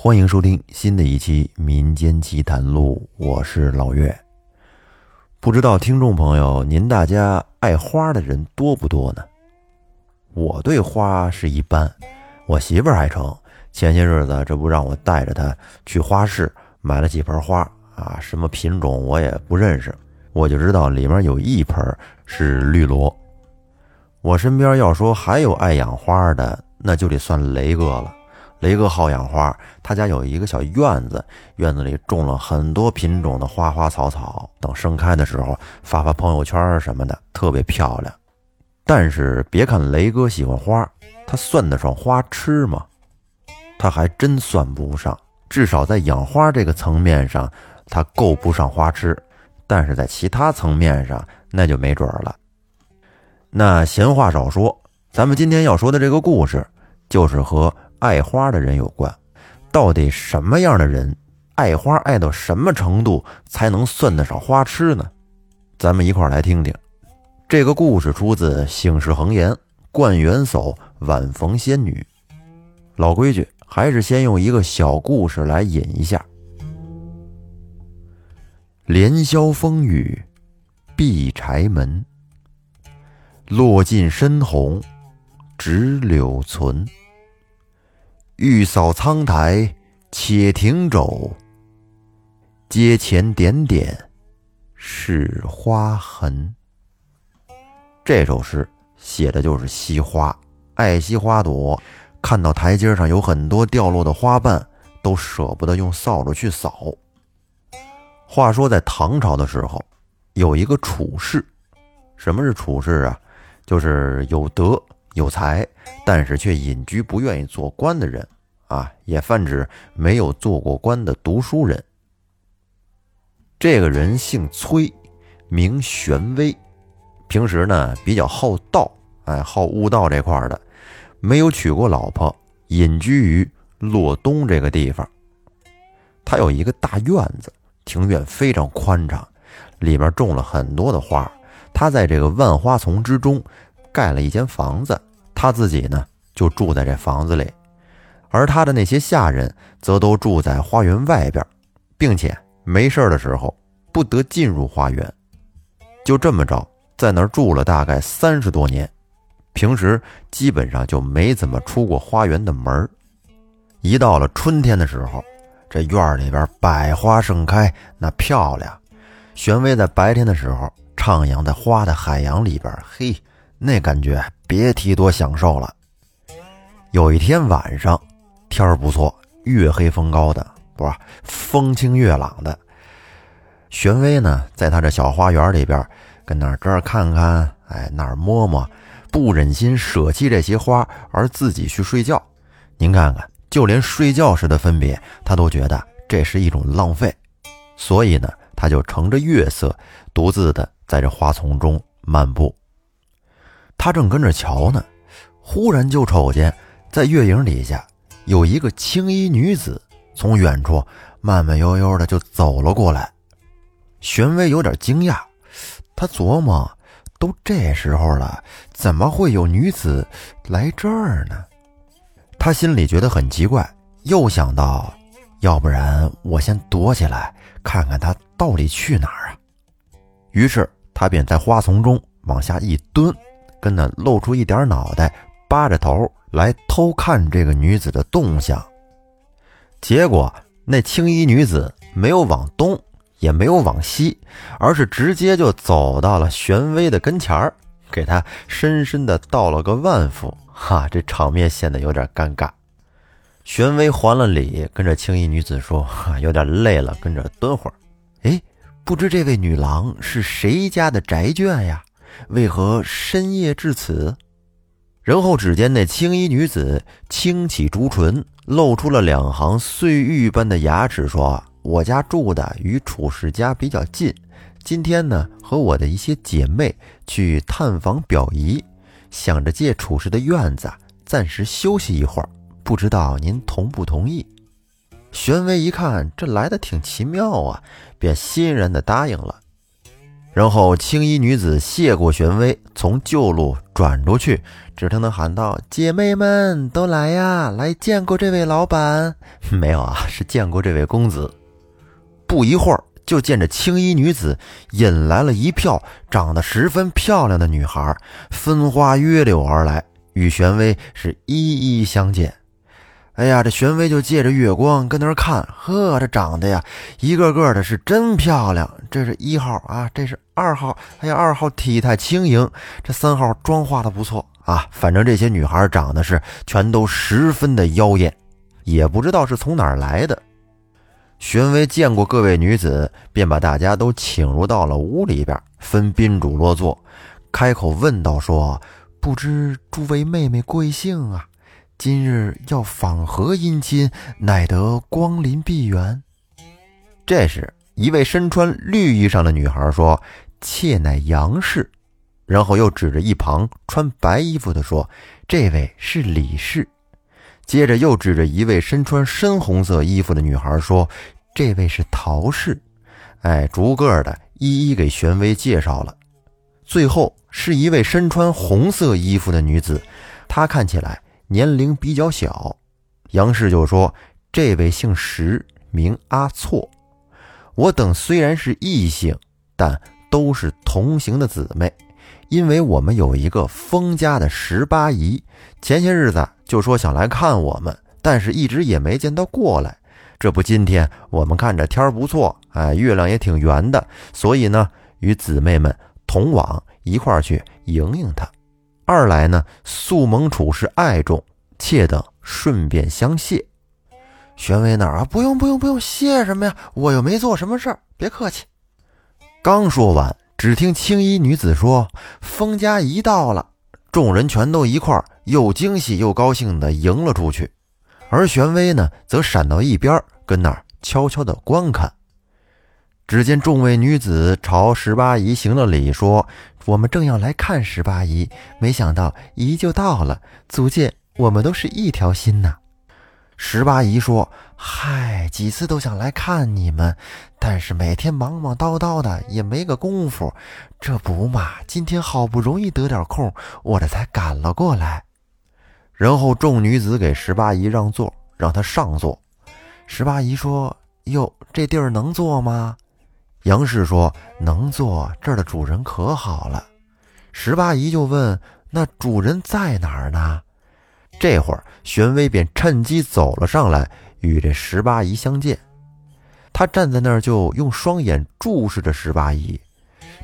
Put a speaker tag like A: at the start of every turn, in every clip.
A: 欢迎收听新的一期《民间奇谈录》，我是老岳。不知道听众朋友，您大家爱花的人多不多呢？我对花是一般，我媳妇儿还成。前些日子，这不让我带着她去花市买了几盆花啊，什么品种我也不认识，我就知道里面有一盆是绿萝。我身边要说还有爱养花的，那就得算雷哥了。雷哥好养花，他家有一个小院子，院子里种了很多品种的花花草草，等盛开的时候发发朋友圈什么的，特别漂亮。但是别看雷哥喜欢花，他算得上花痴吗？他还真算不上，至少在养花这个层面上，他够不上花痴。但是在其他层面上，那就没准了。那闲话少说，咱们今天要说的这个故事，就是和。爱花的人有关，到底什么样的人爱花爱到什么程度才能算得上花痴呢？咱们一块儿来听听。这个故事出自《醒世恒言·灌元叟晚逢仙女》。老规矩，还是先用一个小故事来引一下。连宵风雨闭柴门，落尽深红只柳存。欲扫苍苔，且停肘。阶前点点是花痕。这首诗写的就是惜花，爱惜花朵。看到台阶上有很多掉落的花瓣，都舍不得用扫帚去扫。话说在唐朝的时候，有一个处士。什么是处士啊？就是有德。有才，但是却隐居不愿意做官的人，啊，也泛指没有做过官的读书人。这个人姓崔，名玄微，平时呢比较好道，哎，好悟道这块的，没有娶过老婆，隐居于洛东这个地方。他有一个大院子，庭院非常宽敞，里面种了很多的花。他在这个万花丛之中盖了一间房子。他自己呢，就住在这房子里，而他的那些下人则都住在花园外边，并且没事的时候不得进入花园。就这么着，在那儿住了大概三十多年，平时基本上就没怎么出过花园的门一到了春天的时候，这院里边百花盛开，那漂亮。玄威在白天的时候徜徉在花的海洋里边，嘿。那感觉别提多享受了。有一天晚上，天儿不错，月黑风高的，不是风清月朗的。玄威呢，在他这小花园里边，跟那儿这儿看看，哎，那儿摸摸，不忍心舍弃这些花而自己去睡觉。您看看，就连睡觉时的分别，他都觉得这是一种浪费。所以呢，他就乘着月色，独自的在这花丛中漫步。他正跟着瞧呢，忽然就瞅见在月影底下有一个青衣女子从远处慢慢悠悠的就走了过来。玄威有点惊讶，他琢磨：都这时候了，怎么会有女子来这儿呢？他心里觉得很奇怪，又想到，要不然我先躲起来看看她到底去哪儿啊？于是他便在花丛中往下一蹲。跟那露出一点脑袋，扒着头来偷看这个女子的动向。结果那青衣女子没有往东，也没有往西，而是直接就走到了玄威的跟前儿，给他深深的道了个万福。哈，这场面显得有点尴尬。玄威还了礼，跟着青衣女子说：“哈，有点累了，跟着蹲会儿。”哎，不知这位女郎是谁家的宅眷呀？为何深夜至此？然后只见那青衣女子轻启朱唇，露出了两行碎玉般的牙齿，说：“我家住的与楚氏家比较近，今天呢，和我的一些姐妹去探访表姨，想着借楚氏的院子暂时休息一会儿，不知道您同不同意？”玄威一看，这来的挺奇妙啊，便欣然的答应了。然后青衣女子谢过玄威，从旧路转出去，只听他喊道：“姐妹们都来呀，来见过这位老板。” 没有啊，是见过这位公子。不一会儿，就见着青衣女子引来了一票长得十分漂亮的女孩，分花约柳而来，与玄威是一一相见。哎呀，这玄威就借着月光跟那儿看，呵，这长得呀，一个个的是真漂亮。这是一号啊，这是二号，哎呀，二号体态轻盈，这三号妆化的不错啊。反正这些女孩长得是全都十分的妖艳，也不知道是从哪儿来的。玄威见过各位女子，便把大家都请入到了屋里边，分宾主落座，开口问道：“说不知诸位妹妹贵姓啊？”今日要访何姻亲，乃得光临碧园？这时，一位身穿绿衣裳的女孩说：“妾乃杨氏。”然后又指着一旁穿白衣服的说：“这位是李氏。”接着又指着一位身穿深红色衣服的女孩说：“这位是陶氏。”哎，逐个的一一给玄威介绍了。最后是一位身穿红色衣服的女子，她看起来。年龄比较小，杨氏就说：“这位姓石，名阿错。我等虽然是异姓，但都是同行的姊妹。因为我们有一个封家的十八姨，前些日子就说想来看我们，但是一直也没见到过来。这不，今天我们看着天儿不错，哎，月亮也挺圆的，所以呢，与姊妹们同往一块儿去迎迎他。”二来呢，素盟处是爱重，妾等顺便相谢。玄威那儿啊，不用不用不用，谢什么呀？我又没做什么事儿，别客气。刚说完，只听青衣女子说：“封家一到了。”众人全都一块儿，又惊喜又高兴的迎了出去。而玄威呢，则闪到一边，跟那儿悄悄的观看。只见众位女子朝十八姨行了礼，说：“我们正要来看十八姨，没想到姨就到了，足见我们都是一条心呐。”十八姨说：“嗨，几次都想来看你们，但是每天忙忙叨叨的，也没个功夫。这不嘛，今天好不容易得点空，我这才赶了过来。”然后众女子给十八姨让座，让她上座。十八姨说：“哟，这地儿能坐吗？”杨氏说：“能坐，这儿的主人可好了。”十八姨就问：“那主人在哪儿呢？”这会儿，玄威便趁机走了上来，与这十八姨相见。他站在那儿，就用双眼注视着十八姨，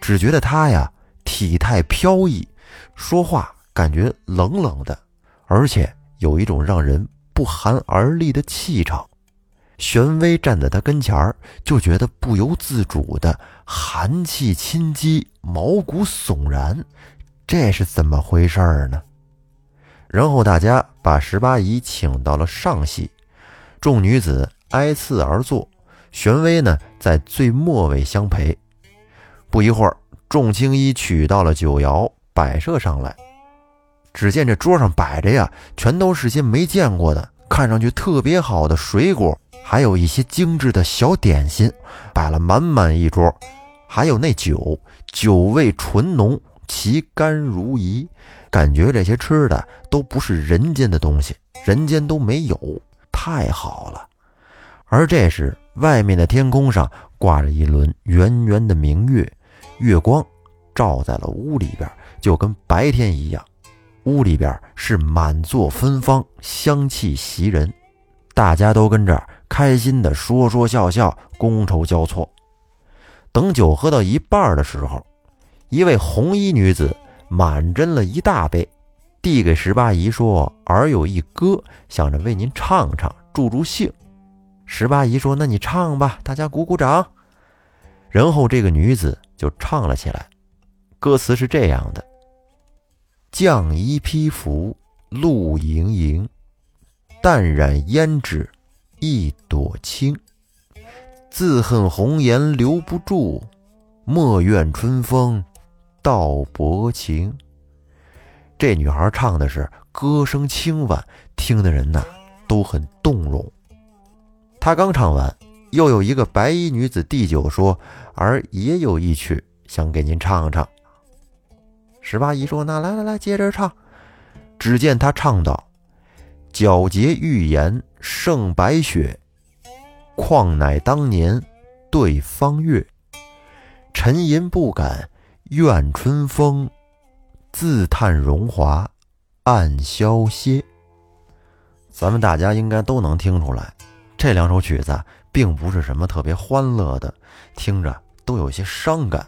A: 只觉得她呀体态飘逸，说话感觉冷冷的，而且有一种让人不寒而栗的气场。玄威站在他跟前儿，就觉得不由自主的寒气侵击，毛骨悚然。这是怎么回事儿呢？然后大家把十八姨请到了上席，众女子挨次而坐，玄威呢在最末尾相陪。不一会儿，众青衣取到了酒肴，摆设上来。只见这桌上摆着呀，全都是些没见过的，看上去特别好的水果。还有一些精致的小点心，摆了满满一桌，还有那酒，酒味醇浓，其甘如饴，感觉这些吃的都不是人间的东西，人间都没有，太好了。而这时，外面的天空上挂着一轮圆圆的明月，月光照在了屋里边，就跟白天一样。屋里边是满座芬芳，香气袭人，大家都跟这儿。开心的说说笑笑，觥筹交错。等酒喝到一半的时候，一位红衣女子满斟了一大杯，递给十八姨说：“儿有一歌，想着为您唱唱，助助兴。”十八姨说：“那你唱吧，大家鼓鼓掌。”然后这个女子就唱了起来。歌词是这样的：“绛衣披拂露盈盈，淡染胭脂。”一朵青，自恨红颜留不住，莫怨春风道薄情。这女孩唱的是歌声轻婉，听的人呐都很动容。她刚唱完，又有一个白衣女子递酒说：“儿也有一曲，想给您唱唱。十八姨说：“那来来来，接着唱。”只见他唱道：“皎洁玉颜胜白雪，况乃当年对方月。沉吟不敢怨春风，自叹荣华暗消歇。”咱们大家应该都能听出来，这两首曲子并不是什么特别欢乐的，听着都有些伤感。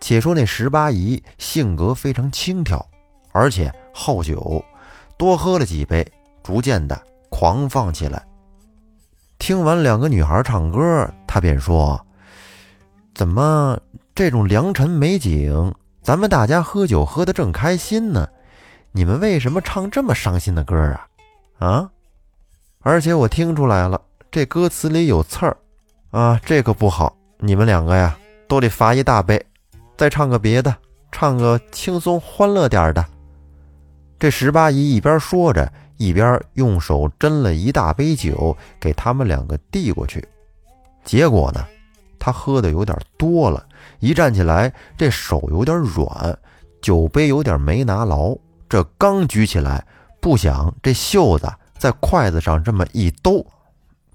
A: 且说那十八姨性格非常轻佻，而且好酒，多喝了几杯，逐渐的狂放起来。听完两个女孩唱歌，他便说：“怎么这种良辰美景，咱们大家喝酒喝得正开心呢？你们为什么唱这么伤心的歌啊？啊！而且我听出来了，这歌词里有刺儿啊，这可不好。你们两个呀，都得罚一大杯。”再唱个别的，唱个轻松欢乐点的。这十八姨一边说着，一边用手斟了一大杯酒给他们两个递过去。结果呢，他喝的有点多了，一站起来，这手有点软，酒杯有点没拿牢。这刚举起来，不想这袖子在筷子上这么一兜，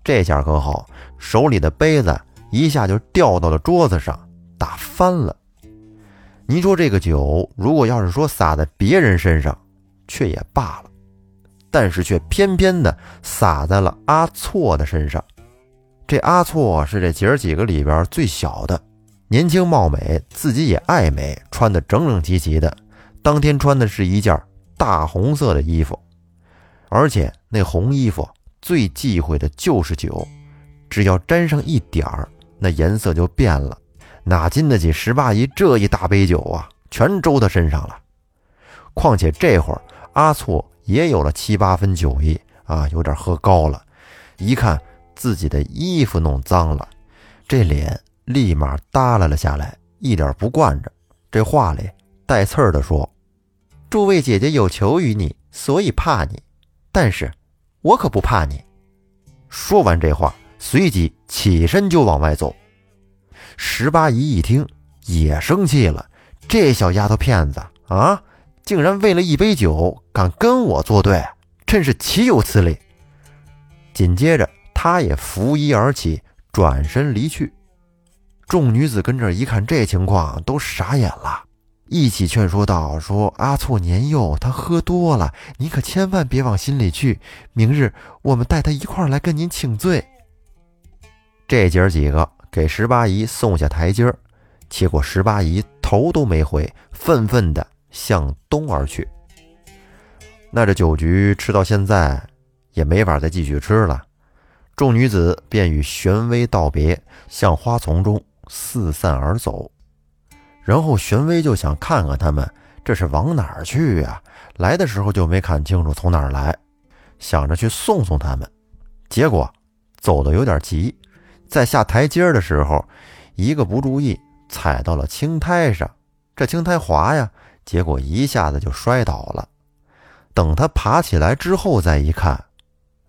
A: 这下可好，手里的杯子一下就掉到了桌子上，打翻了。您说这个酒，如果要是说洒在别人身上，却也罢了，但是却偏偏的洒在了阿错的身上。这阿错是这姐儿几个里边最小的，年轻貌美，自己也爱美，穿的整整齐齐的。当天穿的是一件大红色的衣服，而且那红衣服最忌讳的就是酒，只要沾上一点儿，那颜色就变了。哪经得起十八姨这一大杯酒啊？全周他身上了。况且这会儿阿错也有了七八分酒意啊，有点喝高了。一看自己的衣服弄脏了，这脸立马耷拉了下来，一点不惯着。这话里带刺儿的说：“诸位姐姐有求于你，所以怕你，但是我可不怕你。”说完这话，随即起身就往外走。十八姨一听也生气了，这小丫头片子啊，竟然为了一杯酒敢跟我作对，真是岂有此理！紧接着，她也拂衣而起，转身离去。众女子跟这一看这情况，都傻眼了，一起劝说道：“说阿错年幼，他喝多了，您可千万别往心里去。明日我们带他一块来跟您请罪。”这姐儿几个。给十八姨送下台阶儿，结果十八姨头都没回，愤愤地向东而去。那这酒局吃到现在，也没法再继续吃了。众女子便与玄威道别，向花丛中四散而走。然后玄威就想看看他们这是往哪儿去呀？来的时候就没看清楚从哪儿来，想着去送送他们，结果走的有点急。在下台阶的时候，一个不注意踩到了青苔上，这青苔滑呀，结果一下子就摔倒了。等他爬起来之后，再一看，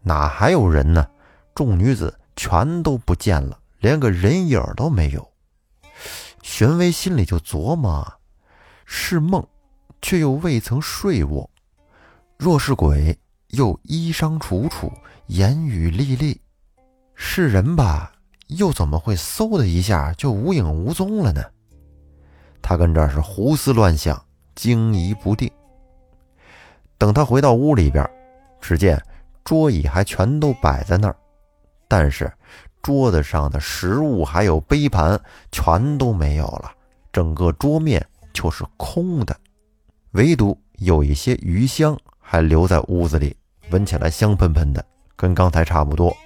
A: 哪还有人呢？众女子全都不见了，连个人影都没有。玄威心里就琢磨：是梦，却又未曾睡卧；若是鬼，又衣裳楚楚，言语历历；是人吧？又怎么会嗖的一下就无影无踪了呢？他跟这儿是胡思乱想，惊疑不定。等他回到屋里边，只见桌椅还全都摆在那儿，但是桌子上的食物还有杯盘全都没有了，整个桌面就是空的，唯独有一些余香还留在屋子里，闻起来香喷喷的，跟刚才差不多。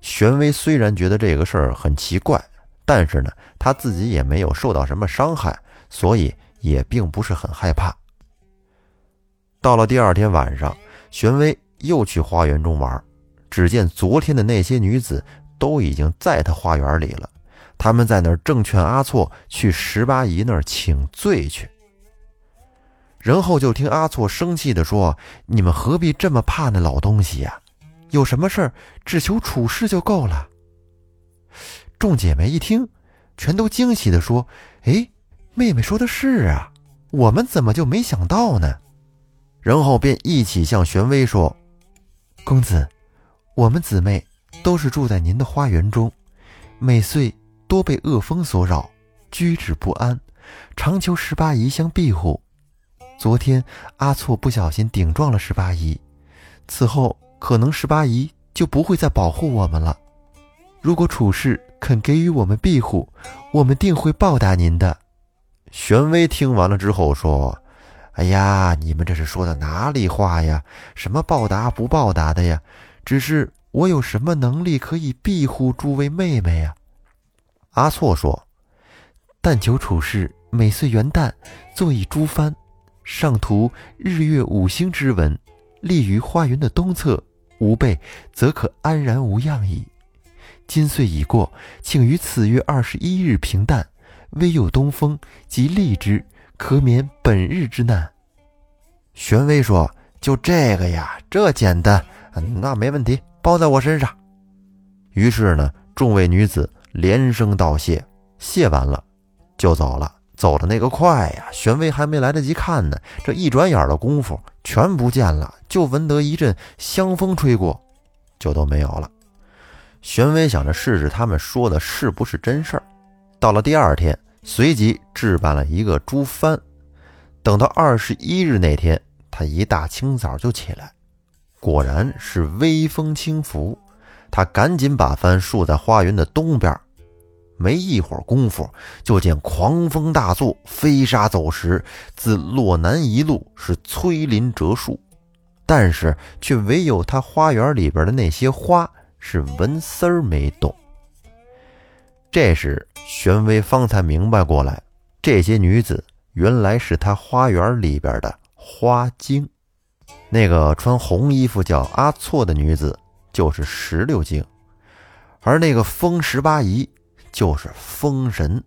A: 玄威虽然觉得这个事儿很奇怪，但是呢，他自己也没有受到什么伤害，所以也并不是很害怕。到了第二天晚上，玄威又去花园中玩，只见昨天的那些女子都已经在他花园里了，他们在那儿正劝阿措去十八姨那儿请罪去。然后就听阿措生气地说：“你们何必这么怕那老东西呀？”有什么事儿，只求处事就够了。众姐妹一听，全都惊喜地说：“哎，妹妹说的是啊，我们怎么就没想到呢？”然后便一起向玄威说：“公子，我们姊妹都是住在您的花园中，每岁多被恶风所扰，居止不安，常求十八姨相庇护。昨天阿错不小心顶撞了十八姨，此后可能十八姨就不会再保护我们了。如果处事肯给予我们庇护，我们定会报答您的。”
B: 玄威听完了之后说：“哎呀，你们这是说的哪里话呀？什么报答不报答的呀？只是我有什么能力可以庇护诸位妹妹呀？”
A: 阿错说：“但求处事每岁元旦做一朱幡，上涂日月五星之文，立于花园的东侧，吾辈则可安然无恙矣。今岁已过，请于此月二十一日平淡。”微有东风，即立之，可免本日之难。
B: 玄微说：“就这个呀，这简单，那没问题，包在我身上。”于是呢，众位女子连声道谢，谢完了就走了。走的那个快呀，玄威还没来得及看呢，这一转眼的功夫全不见了，就闻得一阵香风吹过，就都没有了。玄威想着试试他们说的是不是真事儿。到了第二天，随即置办了一个猪幡。等到二十一日那天，他一大清早就起来，果然是微风轻拂。他赶紧把幡竖在花园的东边。没一会儿功夫，就见狂风大作，飞沙走石，自洛南一路是摧林折树，但是却唯有他花园里边的那些花是纹丝儿没动。这时，玄威方才明白过来，这些女子原来是他花园里边的花精。那个穿红衣服叫阿错的女子就是石榴精，而那个风十八姨就是风神。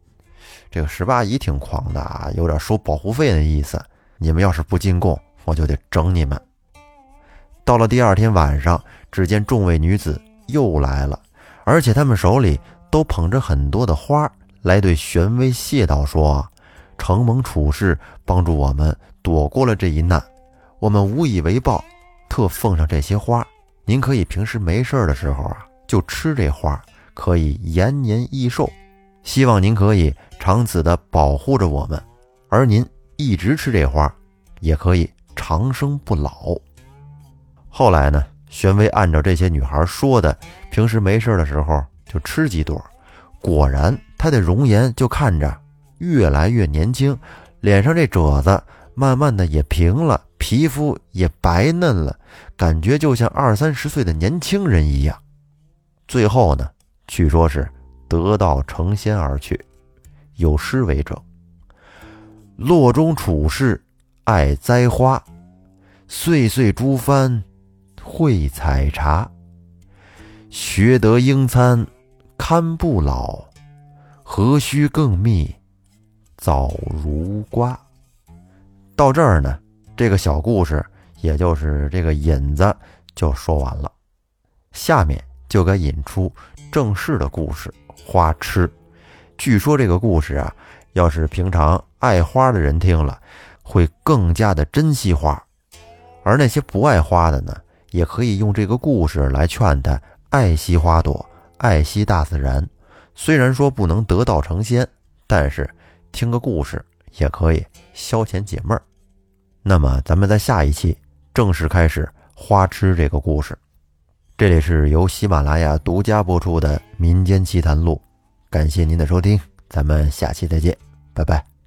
B: 这个十八姨挺狂的啊，有点收保护费的意思。你们要是不进贡，我就得整你们。到了第二天晚上，只见众位女子又来了，而且她们手里。都捧着很多的花来对玄威谢道：“说承蒙处事帮助我们躲过了这一难，我们无以为报，特奉上这些花。您可以平时没事的时候啊，就吃这花，可以延年益寿。希望您可以长此的保护着我们，而您一直吃这花，也可以长生不老。”后来呢，玄威按照这些女孩说的，平时没事的时候。就吃几朵，果然他的容颜就看着越来越年轻，脸上这褶子慢慢的也平了，皮肤也白嫩了，感觉就像二三十岁的年轻人一样。最后呢，据说是得道成仙而去，有诗为证：“洛中处士爱栽花，岁岁诸幡会采茶，学得英餐。”堪不老，何须更觅早如瓜？到这儿呢，这个小故事，也就是这个引子就说完了。下面就该引出正式的故事——花痴。据说这个故事啊，要是平常爱花的人听了，会更加的珍惜花；而那些不爱花的呢，也可以用这个故事来劝他爱惜花朵。爱惜大自然，虽然说不能得道成仙，但是听个故事也可以消遣解闷儿。那么，咱们在下一期正式开始花痴这个故事。这里是由喜马拉雅独家播出的《民间奇谈录》，感谢您的收听，咱们下期再见，拜拜。